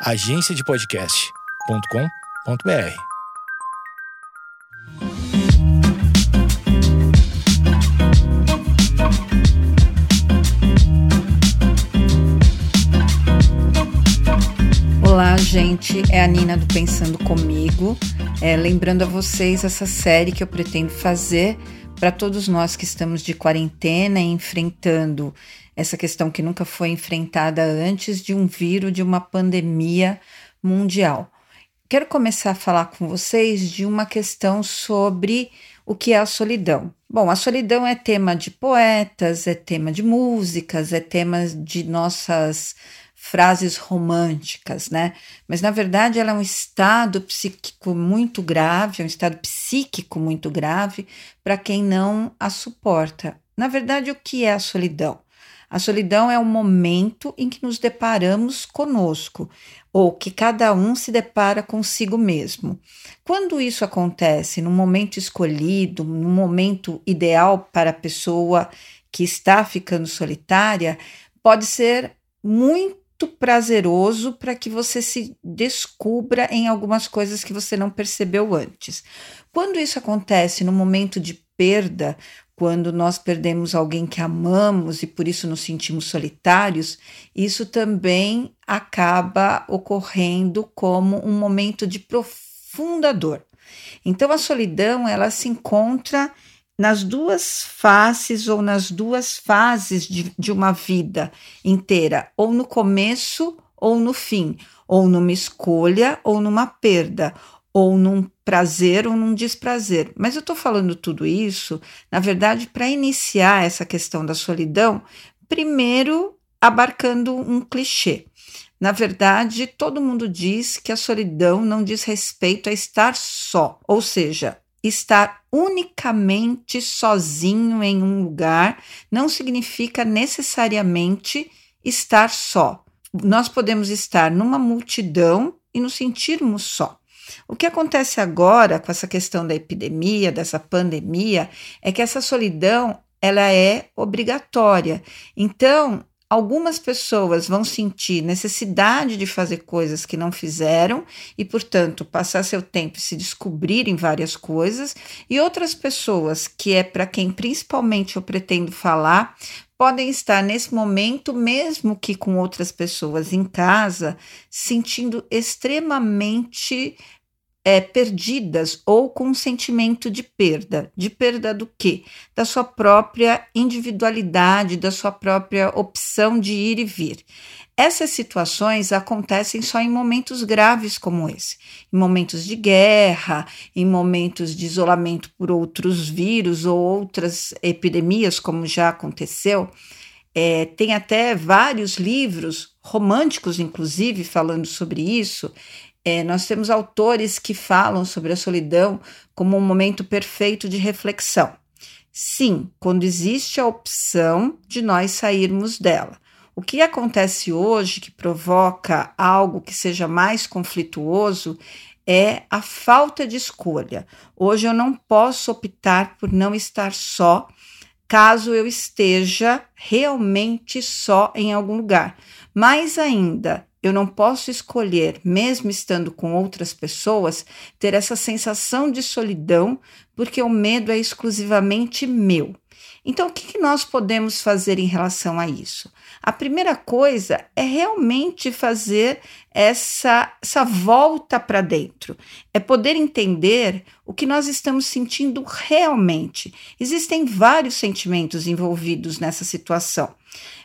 agenciadepodcast.com.br. Olá, gente. É a Nina do Pensando Comigo. É, lembrando a vocês essa série que eu pretendo fazer para todos nós que estamos de quarentena e enfrentando essa questão que nunca foi enfrentada antes de um vírus, de uma pandemia mundial. Quero começar a falar com vocês de uma questão sobre o que é a solidão. Bom, a solidão é tema de poetas, é tema de músicas, é tema de nossas frases românticas, né? Mas na verdade ela é um estado psíquico muito grave, é um estado psíquico muito grave para quem não a suporta. Na verdade, o que é a solidão? A solidão é o momento em que nos deparamos conosco, ou que cada um se depara consigo mesmo. Quando isso acontece no momento escolhido, no momento ideal para a pessoa que está ficando solitária, pode ser muito prazeroso para que você se descubra em algumas coisas que você não percebeu antes. Quando isso acontece no momento de perda, quando nós perdemos alguém que amamos e por isso nos sentimos solitários, isso também acaba ocorrendo como um momento de profunda dor. Então a solidão, ela se encontra nas duas faces ou nas duas fases de, de uma vida inteira, ou no começo ou no fim, ou numa escolha ou numa perda, ou num prazer ou num desprazer. Mas eu estou falando tudo isso, na verdade, para iniciar essa questão da solidão, primeiro abarcando um clichê. Na verdade, todo mundo diz que a solidão não diz respeito a estar só, ou seja, estar unicamente sozinho em um lugar não significa necessariamente estar só. Nós podemos estar numa multidão e nos sentirmos só. O que acontece agora com essa questão da epidemia, dessa pandemia, é que essa solidão ela é obrigatória. Então, Algumas pessoas vão sentir necessidade de fazer coisas que não fizeram e, portanto, passar seu tempo se descobrirem várias coisas, e outras pessoas, que é para quem principalmente eu pretendo falar, podem estar nesse momento, mesmo que com outras pessoas em casa, sentindo extremamente é, perdidas ou com um sentimento de perda. De perda do quê? Da sua própria individualidade, da sua própria opção de ir e vir. Essas situações acontecem só em momentos graves como esse, em momentos de guerra, em momentos de isolamento por outros vírus ou outras epidemias, como já aconteceu. É, tem até vários livros românticos, inclusive, falando sobre isso, é, nós temos autores que falam sobre a solidão como um momento perfeito de reflexão. Sim, quando existe a opção de nós sairmos dela. O que acontece hoje que provoca algo que seja mais conflituoso é a falta de escolha. Hoje eu não posso optar por não estar só, caso eu esteja realmente só em algum lugar. Mais ainda, eu não posso escolher, mesmo estando com outras pessoas, ter essa sensação de solidão, porque o medo é exclusivamente meu. Então, o que, nós podemos fazer em relação a isso? A primeira coisa é realmente fazer essa, essa volta para dentro, é poder entender o que nós estamos sentindo realmente. Existem vários sentimentos envolvidos nessa situação.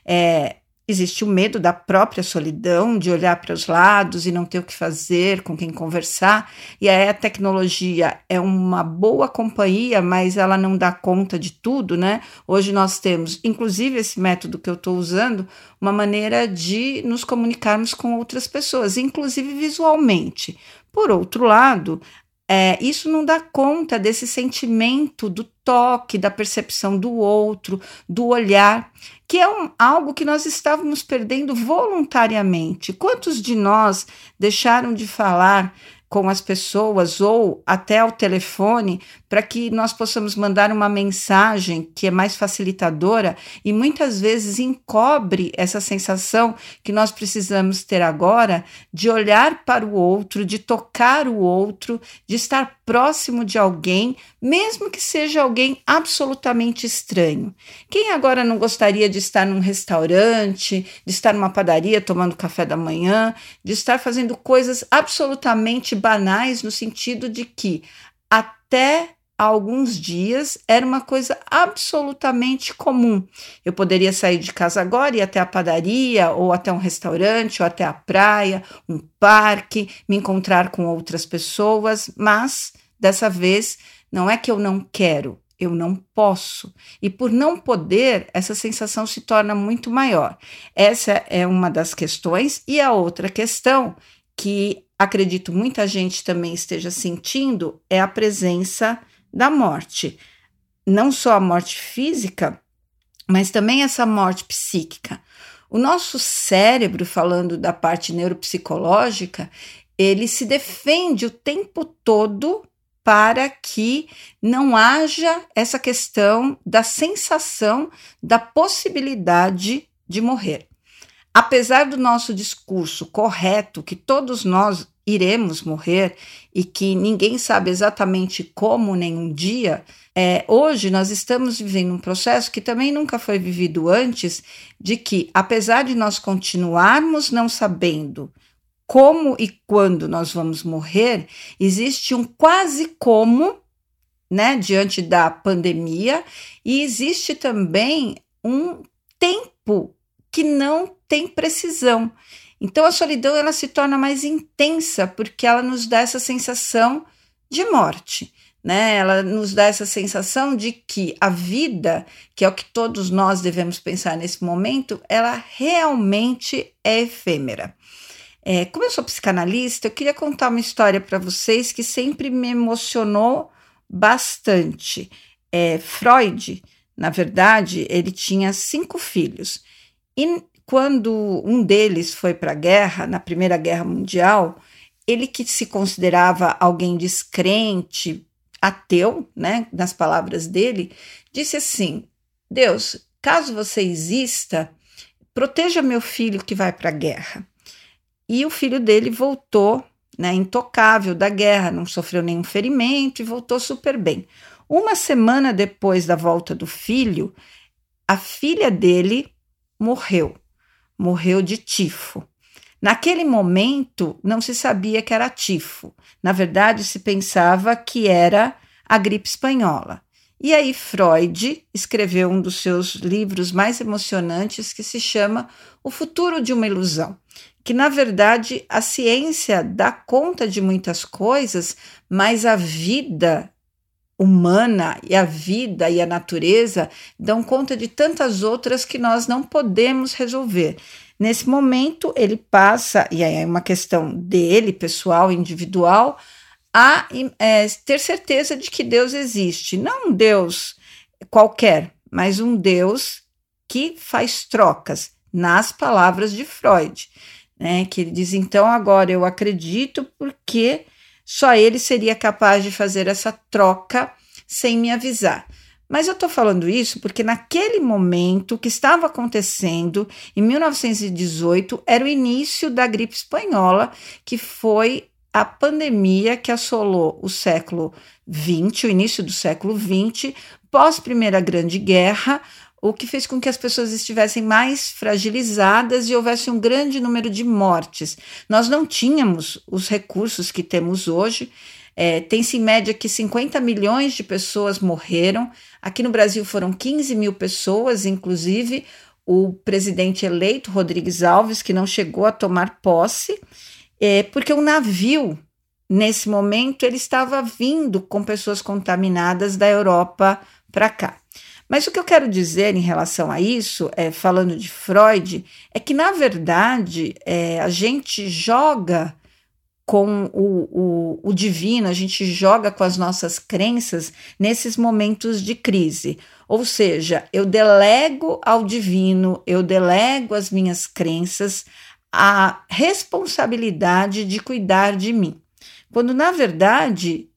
É, Existe o medo da própria solidão, de olhar para os lados e não ter o que fazer, com quem conversar. E aí a tecnologia é uma boa companhia, mas ela não dá conta de tudo, né? Hoje nós temos, inclusive esse método que eu estou usando, uma maneira de nos comunicarmos com outras pessoas, inclusive visualmente. Por outro lado, é, isso não dá conta desse sentimento do toque, da percepção do outro, do olhar, que é um, algo que nós estávamos perdendo voluntariamente. Quantos de nós deixaram de falar com as pessoas ou até ao telefone para que nós possamos mandar uma mensagem que é mais facilitadora e muitas vezes encobre essa sensação que nós precisamos ter agora de olhar para o outro, de tocar o outro, de estar próximo de alguém, mesmo que seja alguém absolutamente estranho. Quem agora não gostaria de estar num restaurante, de estar numa padaria tomando café da manhã, de estar fazendo coisas absolutamente banais no sentido de que até há alguns dias era uma coisa absolutamente comum. Eu poderia sair de casa agora e ir até a padaria, ou até um restaurante, ou até a praia, um parque, me encontrar com outras pessoas, mas dessa vez não é que eu não quero, eu não posso. E por não poder, essa sensação se torna muito maior. Essa é uma das questões. E a outra questão que acredito muita gente também esteja sentindo é a presença da morte. Não só a morte física, mas também essa morte psíquica. O nosso cérebro, falando da parte neuropsicológica, ele se defende o tempo todo para que não haja essa questão da sensação da possibilidade de morrer. Apesar do nosso discurso correto, que todos nós iremos morrer e que ninguém sabe exatamente como nem um dia, é, hoje nós estamos vivendo um processo que também nunca foi vivido antes, de que, apesar de nós continuarmos não sabendo como e quando nós vamos morrer, existe um quase como, né, diante da pandemia, e existe também um tempo que não tem precisão. Então a solidão ela se torna mais intensa porque ela nos dá essa sensação de morte. Né? Ela nos dá essa sensação de que a vida, que é o que todos nós devemos pensar nesse momento, ela realmente é efêmera. É, como eu sou psicanalista, eu queria contar uma história para vocês que sempre me emocionou bastante. É, Freud, na verdade, ele tinha cinco filhos. E quando um deles foi para a guerra, na Primeira Guerra Mundial, ele que se considerava alguém descrente, ateu, né, nas palavras dele, disse assim: Deus, caso você exista, proteja meu filho que vai para a guerra. E o filho dele voltou, né, intocável da guerra, não sofreu nenhum ferimento e voltou super bem. Uma semana depois da volta do filho, a filha dele morreu morreu de tifo. Naquele momento, não se sabia que era tifo. Na verdade, se pensava que era a gripe espanhola. E aí, Freud escreveu um dos seus livros mais emocionantes que se chama O Futuro de uma Ilusão. Que, na verdade, a ciência dá conta de muitas coisas, mas a vida humana e a vida e a natureza dão conta de tantas outras que nós não podemos resolver. Nesse momento, ele passa, e aí é uma questão dele, pessoal, individual, a é, ter certeza de que Deus existe. Não um Deus qualquer, mas um Deus que faz trocas, nas palavras de Freud, né? Que ele diz: então agora eu acredito porque só ele seria capaz de fazer essa troca sem me avisar. Mas eu estou falando isso porque naquele momento que estava acontecendo, em 1918, era o início da gripe espanhola, que foi a pandemia que assolou o século XX, o início do século XX, pós Primeira Grande Guerra, o que fez com que as pessoas estivessem mais fragilizadas e houvesse um grande número de mortes. Nós não tínhamos os recursos que temos hoje. É, Tem-se em média que 50 milhões de pessoas morreram. Aqui no Brasil foram 15 mil pessoas, inclusive o presidente eleito, Rodrigues Alves, que não chegou a tomar posse, é, porque o navio, nesse momento, ele estava vindo com pessoas contaminadas da Europa para cá. Mas o que eu quero dizer em relação a isso, é, falando de Freud, é que, na verdade, é, a gente joga com o, o, o, divino, a gente joga com as nossas crenças nesses momentos de crise. Ou seja, eu delego ao divino, eu delego as minhas crenças a responsabilidade de cuidar de mim. quando na verdade,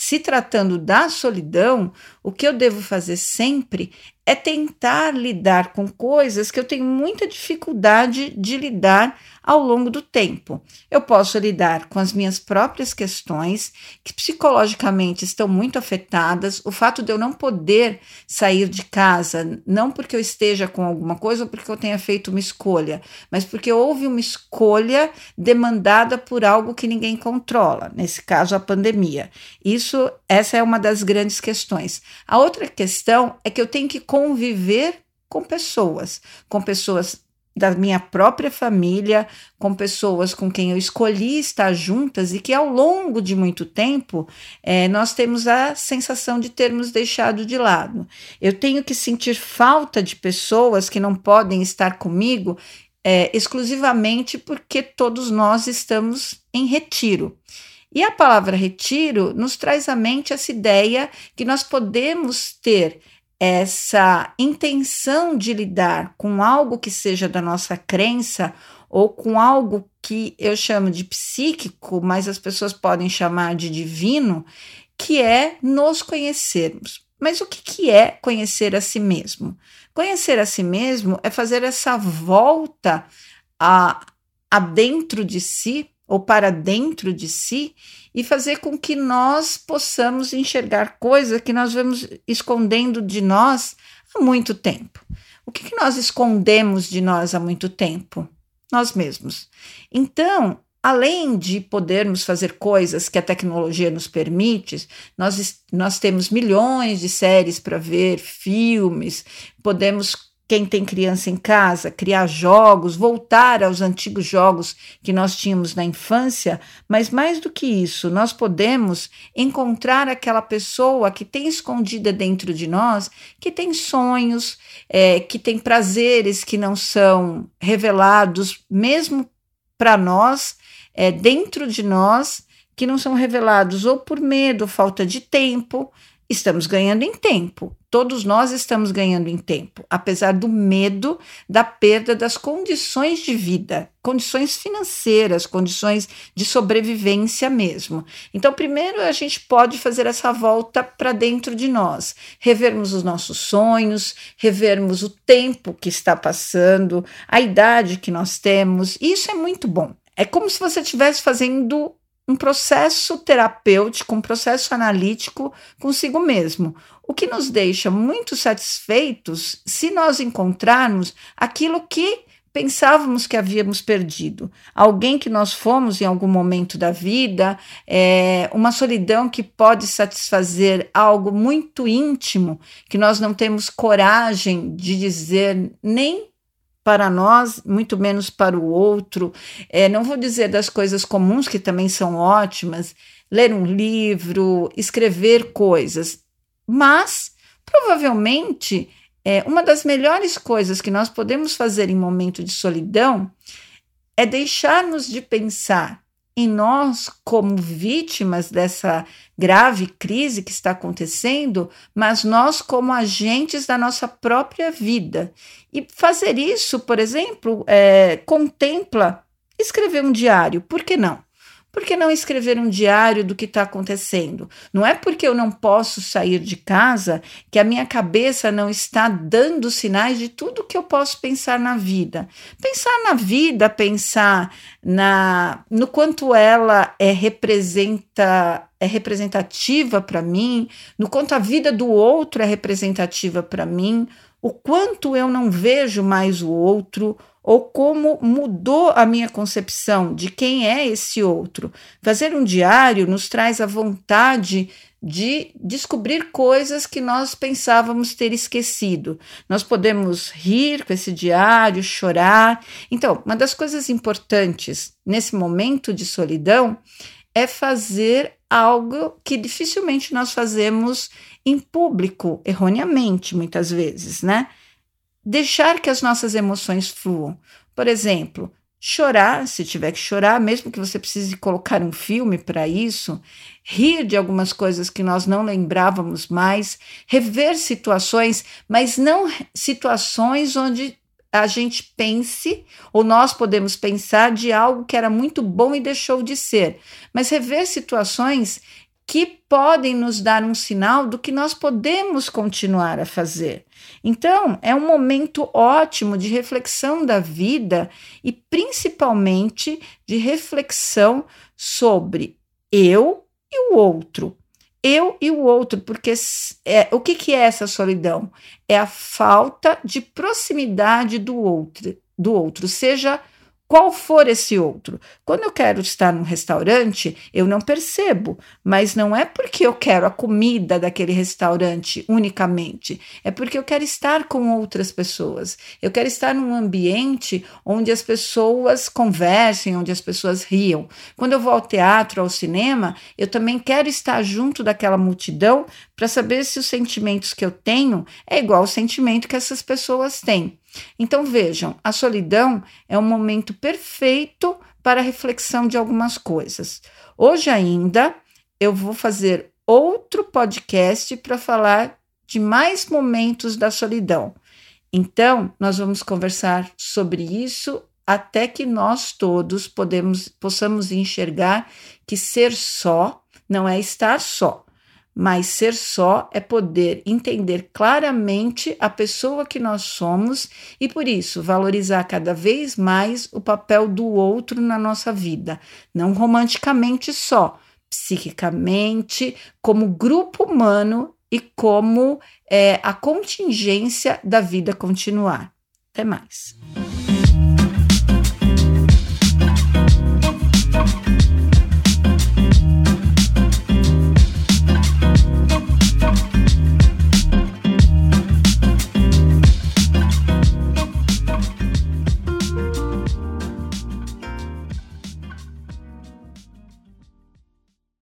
se tratando da solidão, o que eu devo fazer sempre é tentar lidar com coisas que eu tenho muita dificuldade de lidar ao longo do tempo. Eu posso lidar com as minhas próprias questões, que psicologicamente estão muito afetadas, o fato de eu não poder sair de casa, não porque eu esteja com alguma coisa ou porque eu tenha feito uma escolha, mas porque houve uma escolha demandada por algo que ninguém controla, nesse caso a pandemia. Isso, essa é uma das grandes questões. A outra questão é que eu tenho que conviver com pessoas, com pessoas da minha própria família, com pessoas com quem eu escolhi estar juntas e que ao longo de muito tempo é, nós temos a sensação de termos deixado de lado. Eu tenho que sentir falta de pessoas que não podem estar comigo é, exclusivamente porque todos nós estamos em retiro. E a palavra retiro nos traz à mente essa ideia que nós podemos ter essa intenção de lidar com algo que seja da nossa crença ou com algo que eu chamo de psíquico, mas as pessoas podem chamar de divino, que é nos conhecermos. Mas o que, que é conhecer a si mesmo? Conhecer a si mesmo é fazer essa volta a, a dentro de si ou para dentro de si e fazer com que nós possamos enxergar coisas que nós vamos escondendo de nós há muito tempo. O que, que nós escondemos de nós há muito tempo? Nós mesmos. Então, além de podermos fazer coisas que a tecnologia nos permite, nós, nós temos milhões de séries para ver, filmes, podemos quem tem criança em casa, criar jogos, voltar aos antigos jogos que nós tínhamos na infância, mas mais do que isso, nós podemos encontrar aquela pessoa que tem escondida dentro de nós, que tem sonhos, é, que tem prazeres que não são revelados, mesmo para nós, é, dentro de nós, que não são revelados ou por medo, falta de tempo, estamos ganhando em tempo. Todos nós estamos ganhando em tempo, apesar do medo da perda das condições de vida, condições financeiras, condições de sobrevivência mesmo. Então, primeiro a gente pode fazer essa volta para dentro de nós, revermos os nossos sonhos, revermos o tempo que está passando, a idade que nós temos. Isso é muito bom. É como se você estivesse fazendo um processo terapêutico, um processo analítico consigo mesmo, o que nos deixa muito satisfeitos se nós encontrarmos aquilo que pensávamos que havíamos perdido. Alguém que nós fomos em algum momento da vida, é, uma solidão que pode satisfazer algo muito íntimo, que nós não temos coragem de dizer nem para nós, muito menos para o outro. É, não vou dizer das coisas comuns, que também são ótimas, ler um livro, escrever coisas, mas provavelmente é, uma das melhores coisas que nós podemos fazer em momento de solidão é deixarmos de pensar nós como vítimas dessa grave crise que está acontecendo, mas nós como agentes da nossa própria vida. E fazer isso, por exemplo, é, contempla escrever um diário, por que não? Por que não escrever um diário do que está acontecendo? Não é porque eu não posso sair de casa que a minha cabeça não está dando sinais de tudo que eu posso pensar na vida. Pensar na vida, pensar na no quanto ela é representa é representativa para mim, no quanto a vida do outro é representativa para mim, o quanto eu não vejo mais o outro, ou como mudou a minha concepção de quem é esse outro. Fazer um diário nos traz a vontade de descobrir coisas que nós pensávamos ter esquecido. Nós podemos rir com esse diário, chorar. Então, uma das coisas importantes nesse momento de solidão é fazer algo que dificilmente nós fazemos em público, erroneamente, muitas vezes, né? deixar que as nossas emoções fluam. Por exemplo, chorar, se tiver que chorar, mesmo que você precise colocar um filme para isso, rir de algumas coisas que nós não lembrávamos mais, rever situações, mas não situações onde a gente pense, ou nós podemos pensar de algo que era muito bom e deixou de ser, mas rever situações que podem nos dar um sinal do que nós podemos continuar a fazer. Então, é um momento ótimo de reflexão da vida e principalmente de reflexão sobre eu e o outro. Eu e o outro, porque é, o que, que é essa solidão? É a falta de proximidade do outro, do outro, seja qual for esse outro. Quando eu quero estar num restaurante, eu não percebo, mas não é porque eu quero a comida daquele restaurante unicamente, é porque eu quero estar com outras pessoas. Eu quero estar num ambiente onde as pessoas conversem, onde as pessoas riam. Quando eu vou ao teatro, ao cinema, eu também quero estar junto daquela multidão para saber se os sentimentos que eu tenho é igual ao sentimento que essas pessoas têm. Então vejam, a solidão é um momento perfeito para a reflexão de algumas coisas. Hoje ainda eu vou fazer outro podcast para falar de mais momentos da solidão. Então, nós vamos conversar sobre isso até que nós todos podemos, possamos enxergar que ser só não é estar só, mas ser só é poder entender claramente a pessoa que nós somos e, por isso, valorizar cada vez mais o papel do outro na nossa vida, não romanticamente só, psiquicamente, como grupo humano e como é, a contingência da vida continuar. Até mais.